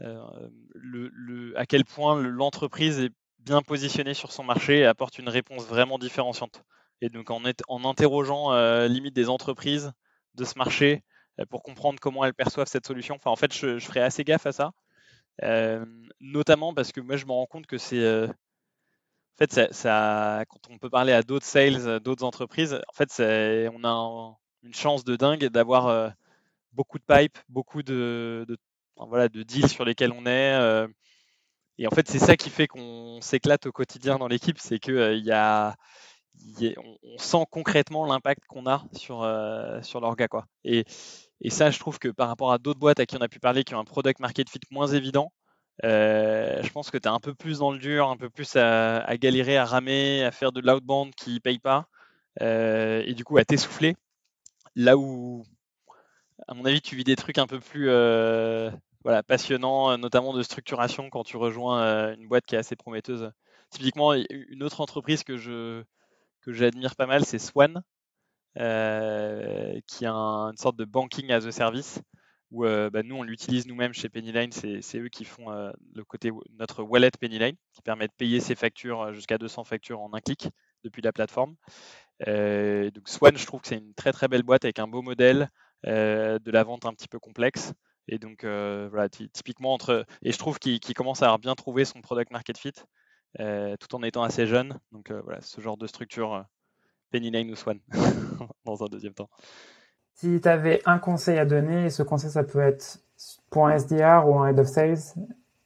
euh, à quel point l'entreprise est bien positionnée sur son marché et apporte une réponse vraiment différenciante. Et donc en, interrogeant euh, limite des entreprises de ce marché euh, pour comprendre comment elles perçoivent cette solution. Enfin, en fait, je, ferai assez gaffe à ça, notamment parce que moi, je me rends compte que c'est en fait, quand on peut parler à d'autres sales, d'autres entreprises, en fait, on a une chance de dingue d'avoir beaucoup de pipe, beaucoup de, de, voilà, de deals sur lesquels on est. Euh, et en fait, c'est ça qui fait qu'on s'éclate au quotidien dans l'équipe, c'est que euh, y a, on, sent concrètement l'impact qu'on a sur, euh, l'orga. Quoi. Et, et, ça, je trouve que par rapport à d'autres boîtes à qui on a pu parler, qui ont un product market fit moins évident, je pense que tu es un peu plus dans le dur, un peu plus à, à galérer, à ramer, à faire de l'outbound qui ne paye pas, et du coup à t'essouffler. Là où, à mon avis, tu vis des trucs un peu plus voilà, passionnant, euh, notamment de structuration quand tu rejoins euh, une boîte qui est assez prometteuse. Typiquement, une autre entreprise que je que j'admire pas mal, c'est Swan, euh, qui a une sorte de banking as a service où bah, nous on l'utilise nous-mêmes chez Pennyline, c'est eux qui font le côté notre wallet Pennyline qui permet de payer ses factures jusqu'à 200 factures en un clic depuis la plateforme. donc Swan, je trouve que c'est une très très belle boîte avec un beau modèle, de la vente un petit peu complexe. Et donc, euh, voilà, typiquement entre. Et je trouve qu'il commence à bien trouvé son product market fit, euh, tout en étant assez jeune. Donc, euh, voilà, ce genre de structure, Penny Lane ou Swan, dans un deuxième temps. Si tu avais un conseil à donner, et ce conseil, ça peut être pour un SDR ou un Head of Sales,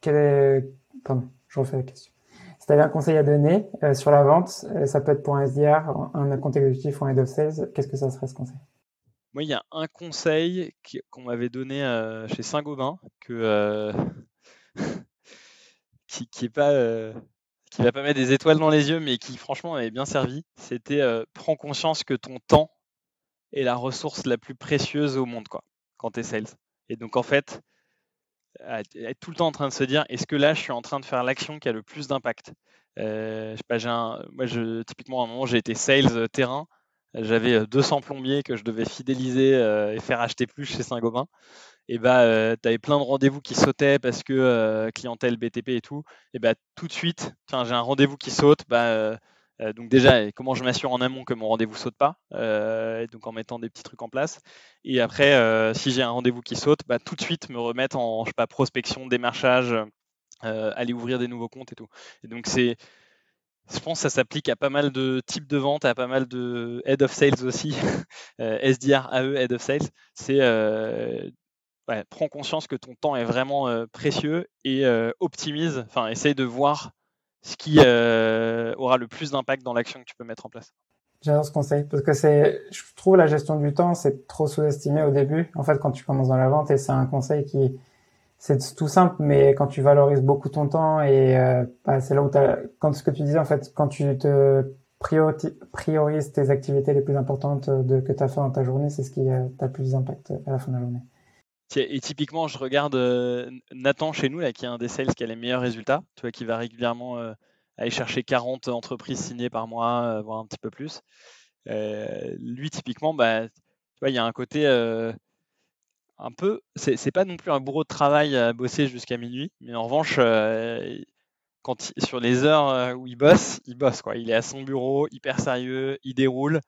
quel est. Pardon, je refais la question. Si tu avais un conseil à donner sur la vente, ça peut être pour un SDR, un compte exécutif ou un Head of Sales, qu'est-ce que ça serait ce conseil? Moi, il y a un conseil qu'on m'avait donné euh, chez Saint-Gobain euh, qui, euh, qui va pas mettre des étoiles dans les yeux, mais qui franchement avait bien servi. C'était prends conscience que ton temps est la ressource la plus précieuse au monde, quoi, quand tu es sales. Et donc en fait, être tout le temps en train de se dire est-ce que là je suis en train de faire l'action qui a le plus d'impact? Je sais pas, moi je, typiquement à un moment j'ai été sales terrain j'avais 200 plombiers que je devais fidéliser et faire acheter plus chez Saint-Gobain. Et bah, tu avais plein de rendez-vous qui sautaient parce que clientèle BTP et tout. Et bah, tout de suite, j'ai un rendez-vous qui saute. Bah, donc déjà, comment je m'assure en amont que mon rendez-vous saute pas, donc en mettant des petits trucs en place. Et après, si j'ai un rendez-vous qui saute, bah, tout de suite me remettre en je sais pas, prospection, démarchage, aller ouvrir des nouveaux comptes et tout. Et donc c'est je pense que ça s'applique à pas mal de types de ventes, à pas mal de head of sales aussi, euh, SDR, AE, head of sales. C'est euh, prends conscience que ton temps est vraiment euh, précieux et optimise, enfin essaye de voir ce qui aura le plus d'impact dans l'action que tu peux mettre en place. J'adore ce conseil parce que je trouve la gestion du temps, c'est trop sous-estimé au début. En fait, quand tu commences dans la vente, et c'est un conseil qui, c'est tout simple, mais quand tu valorises beaucoup ton temps et euh, bah, c'est là où as, quand ce que tu disais en fait, quand tu te priorises tes activités les plus importantes de, que tu as fait dans ta journée, c'est ce qui a, le plus d'impact à la fin de la journée. Et typiquement, je regarde euh, Nathan chez nous, là, qui est un des sales qui a les meilleurs résultats, tu vois, qui va régulièrement euh, aller chercher 40 entreprises signées par mois, voire un petit peu plus. lui, typiquement, bah, tu vois, il y a un côté un peu, c'est pas non plus un bourreau de travail à bosser jusqu'à minuit, mais en revanche, euh, quand sur les heures euh, où il bosse, il bosse quoi. Il est à son bureau, hyper sérieux, il déroule.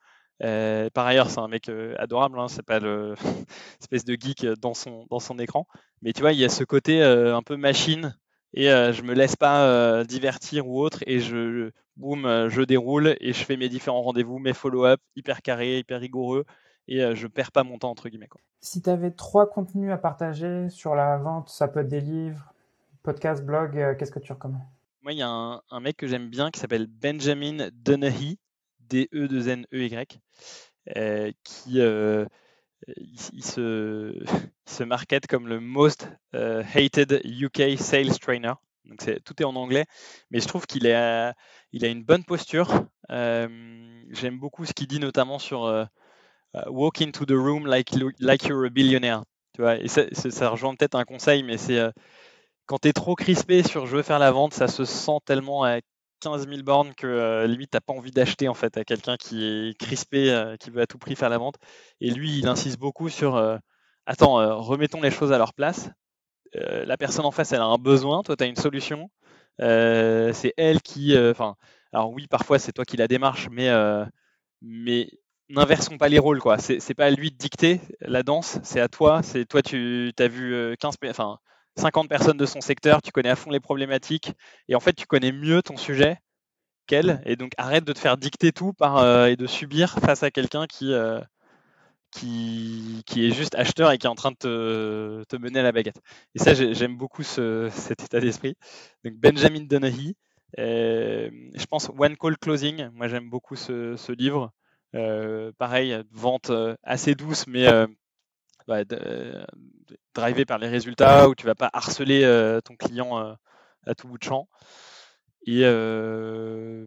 Euh, par ailleurs, c'est un mec adorable, hein, c'est pas le espèce de geek dans son, écran. Mais tu vois, il y a ce côté un peu machine et je me laisse pas divertir ou autre et je boum, je déroule et je fais mes différents rendez-vous, mes follow-up hyper carrés, hyper rigoureux et euh, je perds pas mon temps entre guillemets. Quoi. Si tu avais trois contenus à partager sur la vente, ça peut être des livres, podcast, blog, euh, qu'est-ce que tu recommandes? Moi, il y a un, mec que j'aime bien qui s'appelle Benjamin Donaghy, D-E-2-N-E-Y, euh, qui il, se, se market comme le most hated UK sales trainer. Donc tout est en anglais, mais je trouve qu'il a, il a une bonne posture. J'aime beaucoup ce qu'il dit notamment sur walk into the room like, like you're a billionaire. Tu vois, et ça, ça rejoint peut-être un conseil, mais c'est quand tu es trop crispé sur je veux faire la vente, ça se sent tellement à 15 000 bornes que euh, limite t'as pas envie d'acheter en fait à quelqu'un qui est crispé, euh, qui veut à tout prix faire la vente. Et lui, il insiste beaucoup sur euh, attends, remettons les choses à leur place. la personne en face, elle a un besoin, toi tu as une solution. c'est elle qui, enfin, alors oui, parfois c'est toi qui la démarche, mais mais n'inversons pas les rôles quoi. C'est pas à lui de dicter la danse, c'est à toi. C'est toi tu as vu 15, enfin 50 personnes de son secteur, tu connais à fond les problématiques, et en fait, tu connais mieux ton sujet qu'elle, et donc arrête de te faire dicter tout par, euh, et de subir face à quelqu'un qui, euh, qui, qui, est juste acheteur et qui est en train de te, te mener à la baguette. Et ça, j'aime beaucoup ce, cet état d'esprit. Donc Benjamin Donaghy, euh, je pense One Call Closing, moi j'aime beaucoup ce, ce livre. Pareil, vente assez douce, mais bah, drivé par les résultats, où tu vas pas harceler euh, ton client euh, à tout bout de champ. Et, euh,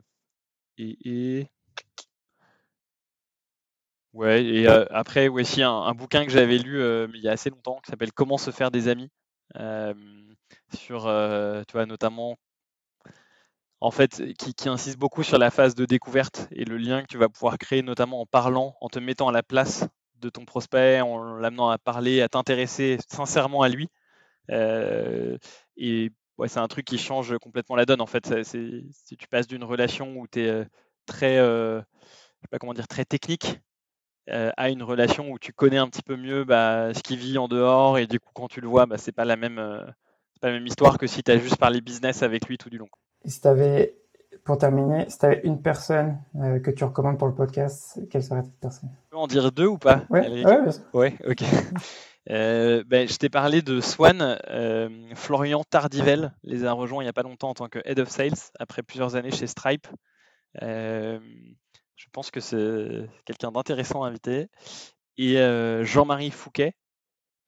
et, ouais, et après, aussi un, bouquin que j'avais lu il y a assez longtemps qui s'appelle Comment se faire des amis. sur, tu vois, notamment en fait, qui, insiste beaucoup sur la phase de découverte et le lien que tu vas pouvoir créer, notamment en parlant, en te mettant à la place de ton prospect, en l'amenant à parler, à t'intéresser sincèrement à lui. Euh, et ouais, c'est un truc qui change complètement la donne. En fait, si tu passes d'une relation où tu es euh, très, euh, très technique à une relation où tu connais un petit peu mieux bah, ce qu'il vit en dehors et du coup quand tu le vois, bah, c'est pas la même, pas la même histoire que si tu as juste parlé business avec lui tout du long. Et si tu avais pour terminer, si tu avais une personne euh, que tu recommandes pour le podcast, quelle serait cette personne? Tu peux en dire deux ou pas Oui, ouais, ok. Euh, ben, je t'ai parlé de Swan. Euh, Florian Tardivel les a rejoints il n'y a pas longtemps en tant que Head of Sales, après plusieurs années chez Stripe. je pense que c'est quelqu'un d'intéressant à inviter. Et Jean-Marie Fouquet,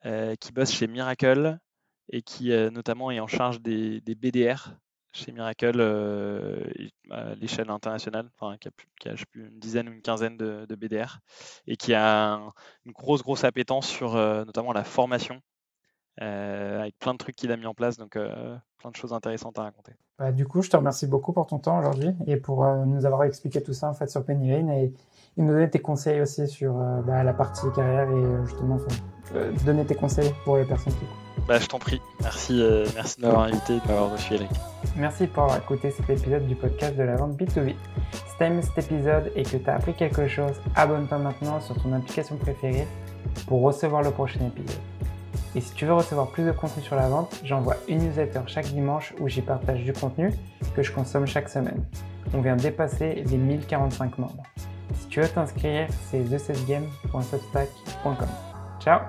qui bosse chez Miracle et qui notamment est en charge des BDR, chez Miracle euh, à l'échelle internationale, qui a, une dizaine ou une quinzaine de, BDR, et qui a une grosse, grosse appétence sur euh, notamment la formation, euh, avec plein de trucs qu'il a mis en place, donc plein de choses intéressantes à raconter. Bah, du coup, je te remercie beaucoup pour ton temps aujourd'hui et pour nous avoir expliqué tout ça en fait sur Penny Lane et, nous donner tes conseils aussi sur bah, la partie carrière et justement donner tes conseils pour les personnes qui bah, je t'en prie. Merci, euh, merci de m'avoir invité et de m'avoir reçu, Eric. Merci pour avoir écouté cet épisode du podcast de la vente B2B. Si t'as aimé cet épisode et que tu as appris quelque chose, abonne-toi maintenant sur ton application préférée pour recevoir le prochain épisode. Et si tu veux recevoir plus de contenu sur la vente, j'envoie une newsletter chaque dimanche où j'y partage du contenu que je consomme chaque semaine. On vient dépasser les 1045 membres. Si tu veux t'inscrire, c'est thesetsgame.substack.com. Ciao